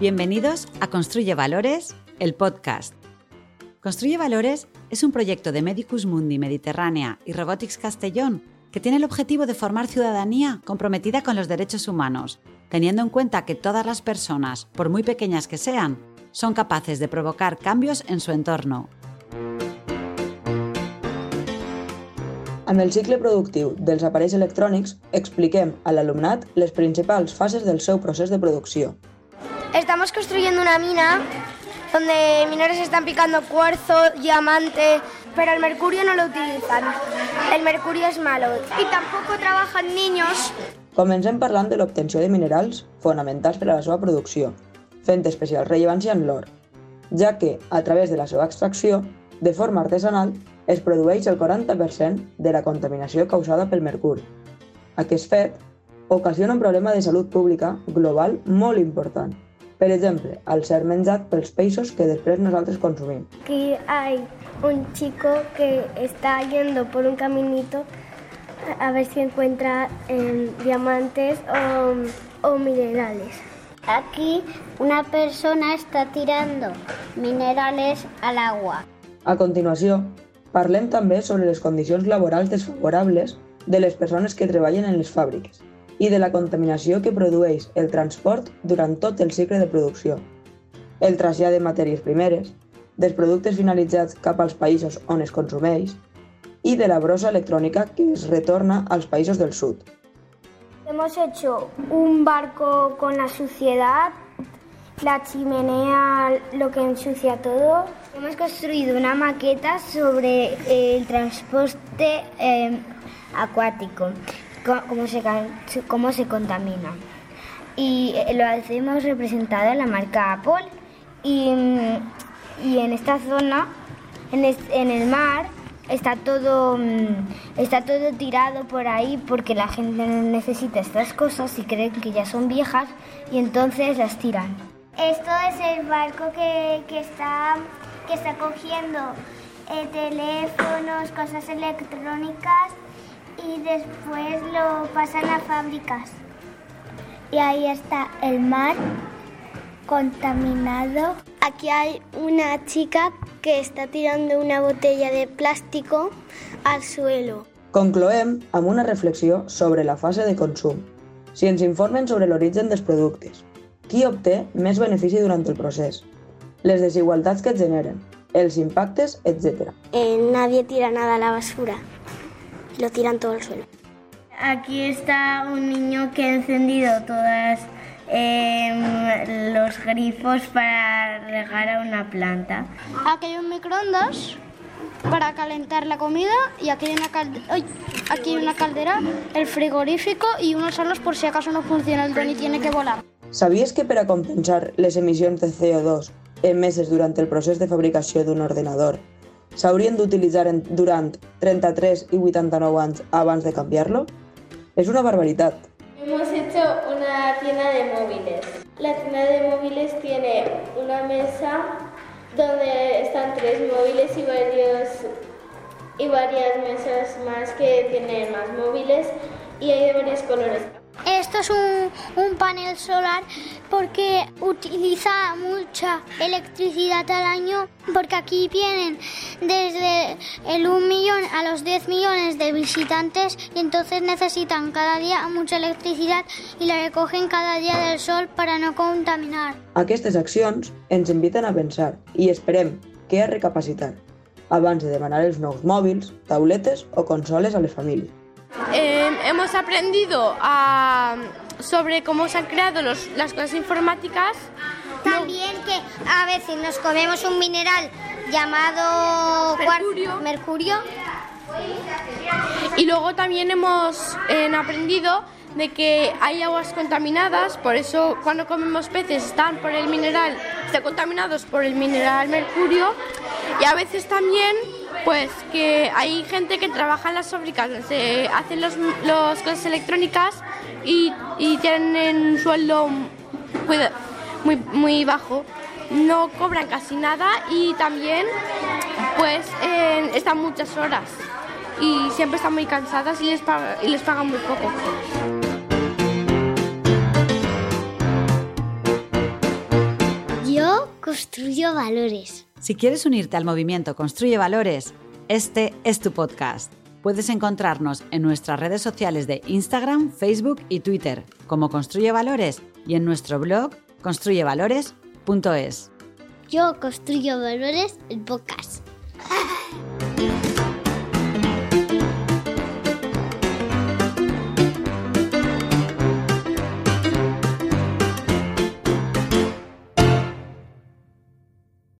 Bienvenidos a Construye Valores, el podcast. Construye Valores es un proyecto de Medicus Mundi Mediterránea y Robotics Castellón que tiene el objetivo de formar ciudadanía comprometida con los derechos humanos, teniendo en cuenta que todas las personas, por muy pequeñas que sean, son capaces de provocar cambios en su entorno. Amb el cicle productiu dels aparells electrònics expliquem a l'alumnat les principals fases del seu de producció. Estamos construyendo una mina donde minores están picando cuarzo, diamante, pero el mercurio no lo utilizan. El mercurio es malo y tampoco trabajan niños. Comencem parlant de l'obtenció de minerals fonamentals per a la seva producció, fent especial rellevància en l'or, ja que, a través de la seva extracció, de forma artesanal, es produeix el 40% de la contaminació causada pel mercuri. Aquest fet ocasiona un problema de salut pública global molt important. Per exemple, al ser menjat pels peixos que després nosaltres consumim. Aquí hay un chico que está yendo por un caminito a ver si encuentra eh, diamantes o, o minerales. Aquí una persona está tirando minerales al agua. A continuació, parlem també sobre les condicions laborals desfavorables de les persones que treballen en les fàbriques i de la contaminació que produeix el transport durant tot el cicle de producció, el trasllat de matèries primeres, dels productes finalitzats cap als països on es consumeix i de la brossa electrònica que es retorna als països del sud. Hemos hecho un barco con la suciedad, la chimenea lo que ensucia todo. Hemos construido una maqueta sobre el transporte eh, acuático, co- cómo se, cómo se contamina. Y eh, lo hacemos representado en la marca Apple. Y, mm, y en esta zona, en, es- en el mar, está todo, mm, está todo tirado por ahí porque la gente necesita estas cosas y creen que ya son viejas y entonces las tiran. Esto es el barco que, que está, que está cogiendo eh, teléfonos, cosas electrónicas y después lo pasan a fábricas. Y ahí está el mar contaminado. Aquí hay una chica que está tirando una botella de plástico al suelo. Concloem amb una reflexió sobre la fase de consum. Si ens informen sobre l'origen dels productes, qui obté més benefici durant el procés, les desigualtats que generen, els impactes, etc. Eh, nadie tira nada a la basura, lo tiran todo al suelo. Aquí está un niño que ha encendido todas em, los grifos para regar a una planta. Aquí hay un microondas para calentar la comida y aquí hay una, calde- ¡Ay! aquí hay una caldera, el frigorífico y unos alas por si acaso no funciona el dron y tiene que volar. Sabies que per a compensar les emissions de CO2 emeses durant el procés de fabricació d'un ordenador s'haurien d'utilitzar durant 33 i 89 anys abans de canviar-lo? És una barbaritat. Hemos hecho una tienda de móviles. La tienda de móviles tiene una mesa donde están tres móviles y varios y varias mesas más que tienen más móviles y hay de varios colores. Esto es un, un panel solar porque utiliza mucha electricidad al año porque aquí vienen desde el 1 millón a los 10 millones de visitantes y entonces necesitan cada día mucha electricidad y la recogen cada día del sol para no contaminar. Aquestes accions ens inviten a pensar i esperem que a recapacitar abans de demanar els nous mòbils, tauletes o consoles a les famílies. Eh, hemos aprendido a- sobre cómo se han creado los- las cosas informáticas. También que a veces nos comemos un mineral llamado mercurio. Y luego también hemos eh, aprendido de que hay aguas contaminadas, por eso cuando comemos peces están por el mineral, están contaminados por el mineral mercurio. Y a veces también pues que hay gente que trabaja en las fábricas se hacen los, los cosas electrónicas y, tienen un sueldo muy, muy bajo, no cobran casi nada y también pues eh, están muchas horas y siempre están muy cansadas y les, y les pagan muy poco. valores. Si quieres unirte al movimiento Construye Valores, este es tu podcast. Puedes encontrarnos en nuestras redes sociales de Instagram, Facebook y Twitter como Construye Valores y en nuestro blog construyevalores.es. Yo construyo valores el podcast.